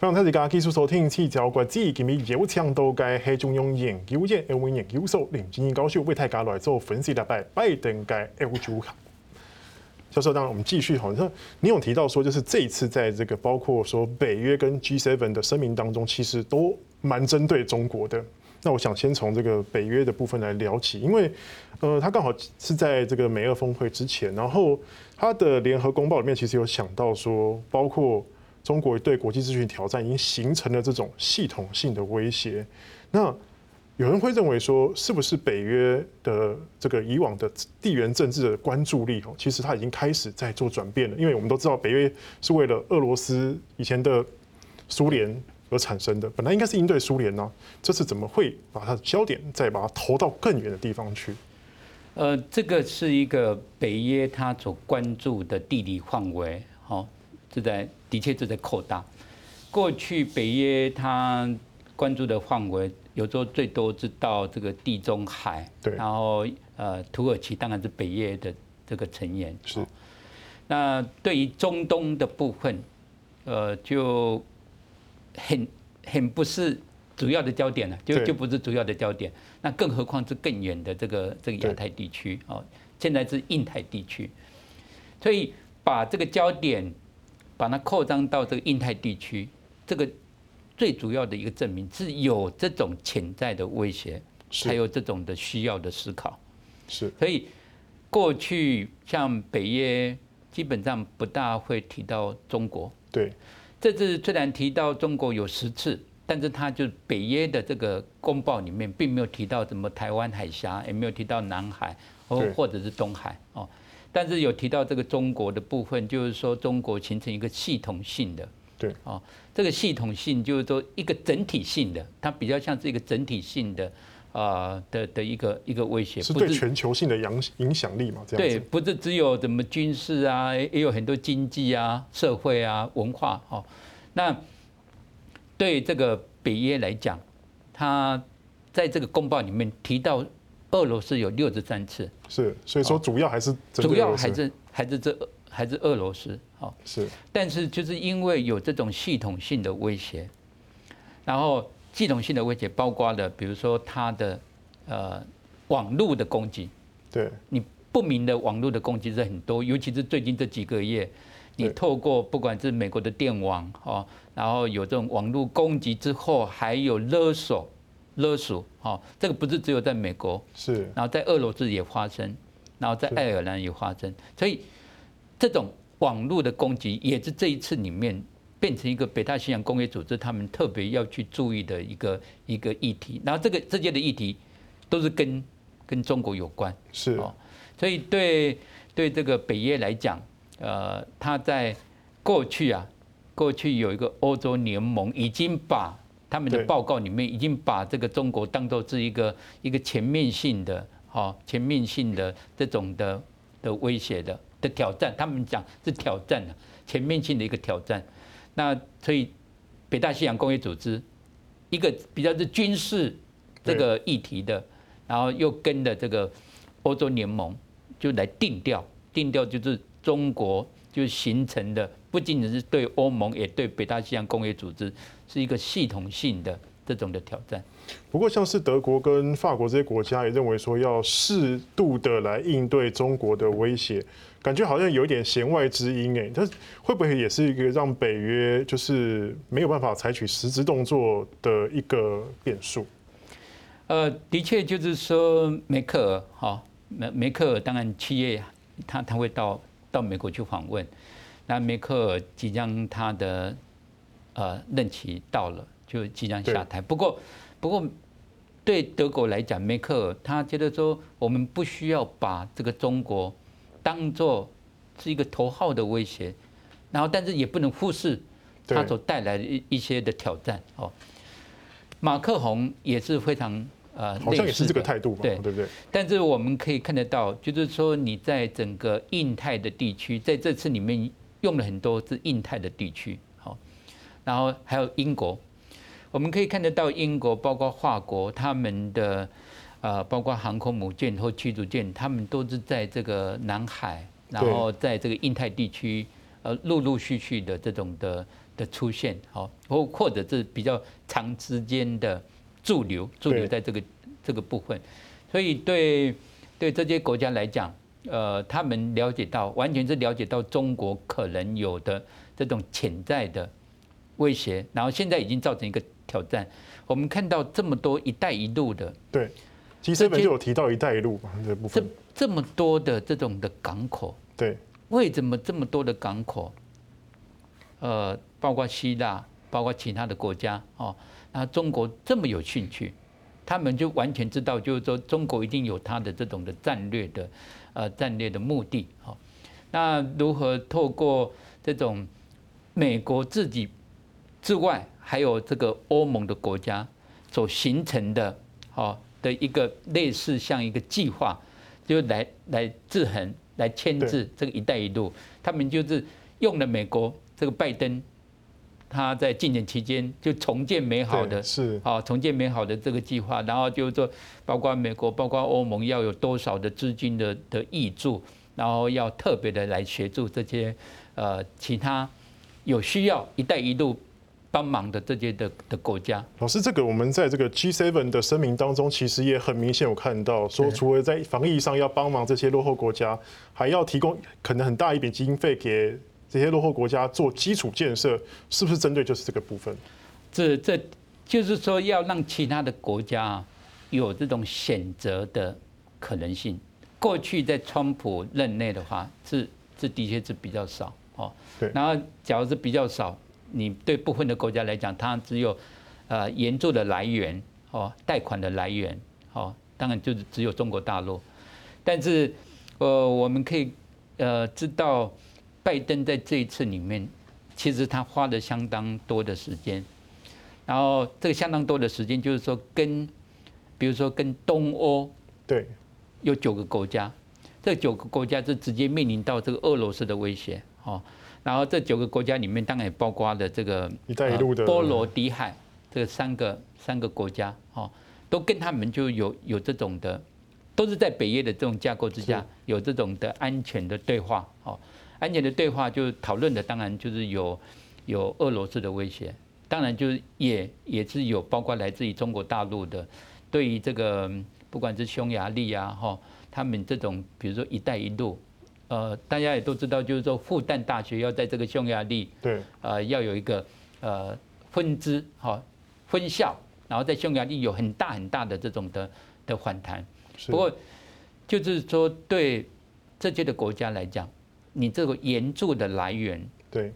欢迎大家继续收听《七条国际》，今日有请到嘅系中央研究院欧文研究所林金英教授为大家来做分析，礼拜拜登嘅欧洲行。教授，当然我们继续，好像你有提到说，就是这一次在这个包括说北约跟 G7 的声明当中，其实都蛮针对中国的。那我想先从这个北约的部分来聊起，因为呃，他刚好是在这个美俄峰会之前，然后他的联合公报里面其实有想到说，包括。中国对国际秩序挑战已经形成了这种系统性的威胁。那有人会认为说，是不是北约的这个以往的地缘政治的关注力哦，其实它已经开始在做转变了？因为我们都知道，北约是为了俄罗斯以前的苏联而产生的，本来应该是应对苏联呢，这次怎么会把它的焦点再把它投到更远的地方去？呃，这个是一个北约它所关注的地理范围，好。是在的确是在扩大。过去北约它关注的范围，有时候最多是到这个地中海，对，然后呃土耳其当然是北约的这个成员。是。那对于中东的部分，呃，就很很不是主要的焦点了，就就不是主要的焦点。那更何况是更远的这个这个亚太地区哦，现在是印太地区，所以把这个焦点。把它扩张到这个印太地区，这个最主要的一个证明是有这种潜在的威胁，才有这种的需要的思考。是，所以过去像北约基本上不大会提到中国。对，这次虽然提到中国有十次，但是他就北约的这个公报里面并没有提到什么台湾海峡，也没有提到南海或或者是东海哦。但是有提到这个中国的部分，就是说中国形成一个系统性的，对啊，这个系统性就是说一个整体性的，它比较像是一个整体性的啊的的一个一个威胁，是对全球性的影影响力嘛？这样对，不是只有什么军事啊，也有很多经济啊、社会啊、文化哦。那对这个北约来讲，他在这个公报里面提到。俄罗斯有六十三次，是，所以说主要还是主要还是还是这还是俄罗斯，好是，但是就是因为有这种系统性的威胁，然后系统性的威胁包括了，比如说它的呃网络的攻击，对，你不明的网络的攻击是很多，尤其是最近这几个月，你透过不管是美国的电网哦，然后有这种网络攻击之后，还有勒索。勒索，哦，这个不是只有在美国，是，然后在俄罗斯也发生，然后在爱尔兰也发生，所以这种网络的攻击也是这一次里面变成一个北大西洋工业组织他们特别要去注意的一个一个议题。然后这个这些的议题都是跟跟中国有关，是，哦，所以对对这个北约来讲，呃，他在过去啊，过去有一个欧洲联盟已经把他们的报告里面已经把这个中国当做是一个一个全面性的、哈全面性的这种的的威胁的的挑战，他们讲是挑战的全面性的一个挑战。那所以北大西洋工业组织一个比较是军事这个议题的，然后又跟着这个欧洲联盟就来定调，定调就是中国就形成的。不仅仅是对欧盟，也对北大西洋工业组织是一个系统性的这种的挑战。不过，像是德国跟法国这些国家也认为说，要适度的来应对中国的威胁，感觉好像有一点弦外之音哎。它会不会也是一个让北约就是没有办法采取实质动作的一个变数？呃，的确就是说，梅克尔哈梅梅克尔当然七月他他会到到美国去访问。那梅克尔即将他的呃任期到了，就即将下台。不过，不过对德国来讲，梅克尔他觉得说，我们不需要把这个中国当做是一个头号的威胁，然后但是也不能忽视他所带来的一一些的挑战。哦，马克宏也是非常呃，好像也是这个态度嘛，对对不对？但是我们可以看得到，就是说你在整个印太的地区，在这次里面。用了很多是印太的地区，好，然后还有英国，我们可以看得到英国，包括法国，他们的呃，包括航空母舰或驱逐舰，他们都是在这个南海，然后在这个印太地区，呃，陆陆续续的这种的的出现，好，或或者是比较长时间的驻留，驻留在这个这个部分，所以对对这些国家来讲，呃，他们了解到，完全是了解到中国可能有的这种潜在的威胁，然后现在已经造成一个挑战。我们看到这么多“一带一路”的，对，其实本就有提到“一带一路”嘛，这部分，这这么多的这种的港口，对，为什么这么多的港口？呃，包括希腊，包括其他的国家，哦，那中国这么有兴趣，他们就完全知道，就是说中国一定有它的这种的战略的，呃，战略的目的，哦，那如何透过这种美国自己之外，还有这个欧盟的国家所形成的，哦的一个类似像一个计划，就来来制衡、来牵制这个“一带一路”，他们就是用了美国这个拜登，他在竞选期间就重建美好的，是啊，重建美好的这个计划，然后就是说，包括美国、包括欧盟要有多少的资金的的挹注，然后要特别的来协助这些呃其他有需要“一带一路”。帮忙的这些的的国家，老师，这个我们在这个 G7 的声明当中，其实也很明显有看到，说除了在防疫上要帮忙这些落后国家，还要提供可能很大一笔经费给这些落后国家做基础建设，是不是针对就是这个部分？这这就是说要让其他的国家有这种选择的可能性。过去在川普任内的话，是这的确是比较少哦。对。然后假如是比较少。你对部分的国家来讲，它只有呃援助的来源哦，贷款的来源哦，当然就是只有中国大陆。但是呃，我们可以呃知道，拜登在这一次里面，其实他花了相当多的时间。然后这个相当多的时间，就是说跟比如说跟东欧对有九个国家，这九个国家是直接面临到这个俄罗斯的威胁哦。然后这九个国家里面，当然也包括了这个“一带一路”的波罗的海这三个三个国家，哦，都跟他们就有有这种的，都是在北约的这种架构之下，有这种的安全的对话，哦，安全的对话就讨论的当然就是有有俄罗斯的威胁，当然就是也也是有包括来自于中国大陆的，对于这个不管是匈牙利啊，哈，他们这种比如说“一带一路”。呃，大家也都知道，就是说复旦大学要在这个匈牙利，对，呃，要有一个呃分支哈分校，然后在匈牙利有很大很大的这种的的反弹。不过，就是说对这些的国家来讲，你这个援助的来源，对，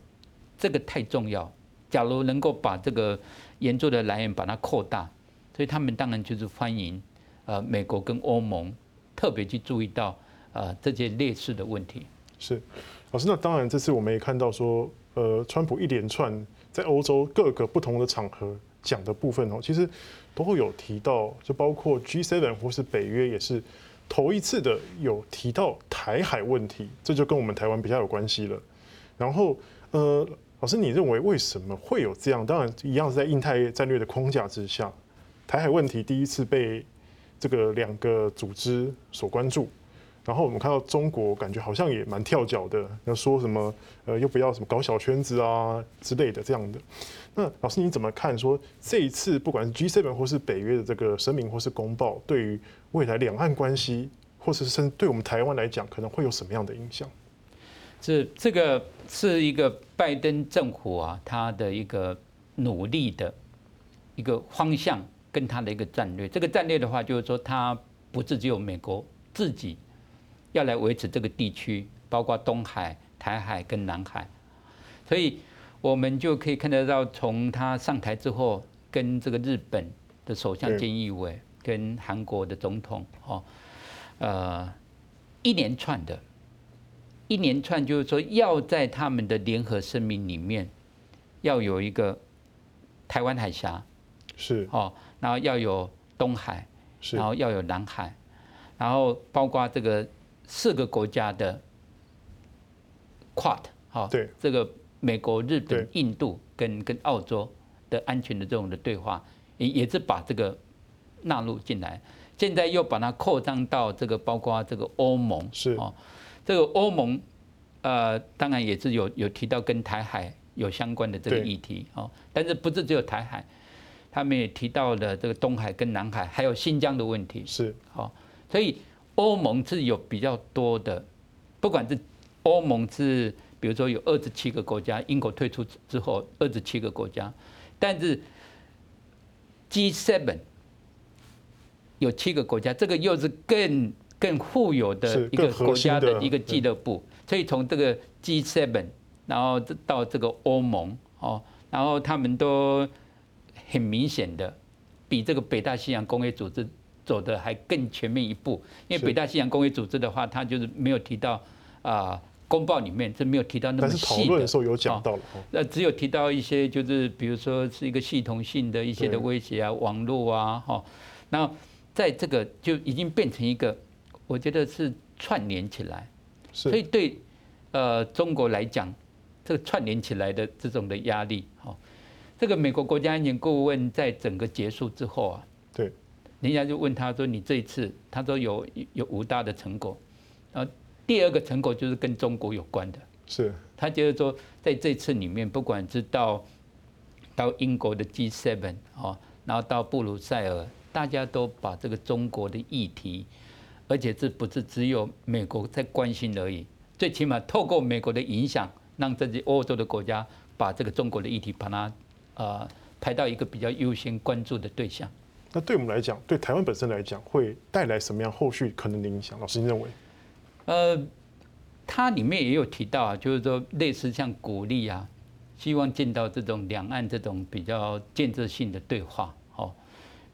这个太重要。假如能够把这个援助的来源把它扩大，所以他们当然就是欢迎呃美国跟欧盟特别去注意到。啊，这些劣势的问题是老师。那当然，这次我们也看到说，呃，川普一连串在欧洲各个不同的场合讲的部分哦，其实都会有提到，就包括 G7 或是北约也是头一次的有提到台海问题，这就跟我们台湾比较有关系了。然后，呃，老师，你认为为什么会有这样？当然，一样是在印太战略的框架之下，台海问题第一次被这个两个组织所关注。然后我们看到中国，感觉好像也蛮跳脚的，要说什么呃，又不要什么搞小圈子啊之类的这样的。那老师你怎么看？说这一次不管是 G7 或是北约的这个声明或是公报，对于未来两岸关系，或是甚至对我们台湾来讲，可能会有什么样的影响？这这个是一个拜登政府啊，他的一个努力的一个方向跟他的一个战略。这个战略的话，就是说他不是只有美国自己。要来维持这个地区，包括东海、台海跟南海，所以我们就可以看得到，从他上台之后，跟这个日本的首相菅义伟，跟韩国的总统，哦，呃，一连串的，一连串就是说，要在他们的联合声明里面，要有一个台湾海峡，是。哦，然后要有东海，然后要有南海，然后包括这个。四个国家的 Quad 哈，对这个美国、日本、印度跟跟澳洲的安全的这种的对话，也也是把这个纳入进来。现在又把它扩张到这个，包括这个欧盟是哦，这个欧盟呃，当然也是有有提到跟台海有相关的这个议题哦。但是不是只有台海，他们也提到了这个东海跟南海，还有新疆的问题。是，好，所以欧盟是有比较多的，不管是欧盟是，比如说有二十七个国家，英国退出之后二十七个国家，但是 G7 有七个国家，这个又是更更富有的一个国家的一个俱乐部，所以从这个 G7，然后到这个欧盟哦，然后他们都很明显的比这个北大西洋工业组织走的还更前面一步，因为北大西洋公约组织的话，它就是没有提到啊。公报里面这没有提到那么细的，讨论的时候有讲到了。那只有提到一些，就是比如说是一个系统性的一些的威胁啊，网络啊，哈。那在这个就已经变成一个，我觉得是串联起来。所以对呃中国来讲，这个串联起来的这种的压力，哈。这个美国国家安全顾问在整个结束之后啊，对，人家就问他说：“你这一次，他说有有五大的成果，然后。”第二个成果就是跟中国有关的，是他觉得说，在这次里面，不管是到到英国的 G7 哦，然后到布鲁塞尔，大家都把这个中国的议题，而且这不是只有美国在关心而已，最起码透过美国的影响，让这些欧洲的国家把这个中国的议题把它呃排到一个比较优先关注的对象。那对我们来讲，对台湾本身来讲，会带来什么样后续可能的影响？老师，您认为？呃，它里面也有提到啊，就是说类似像鼓励啊，希望见到这种两岸这种比较建设性的对话，哦，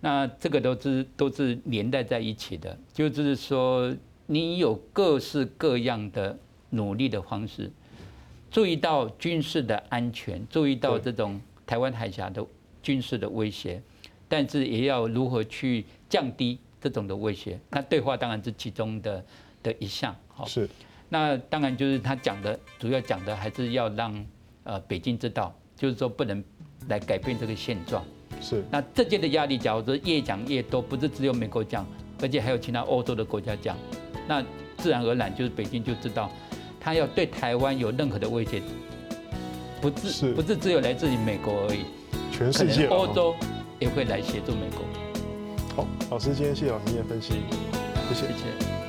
那这个都是都是连带在一起的，就是说你有各式各样的努力的方式，注意到军事的安全，注意到这种台湾海峡的军事的威胁，但是也要如何去降低这种的威胁，那对话当然是其中的。的一项，好，是，那当然就是他讲的，主要讲的还是要让呃北京知道，就是说不能来改变这个现状，是。那这届的压力，假如说越讲越多，不是只有美国讲，而且还有其他欧洲的国家讲，那自然而然就是北京就知道，他要对台湾有任何的威胁，不是不是只有来自于美国而已，全世界欧洲也会来协助美国。好，老师今天谢谢老师今天分析，谢谢。谢谢。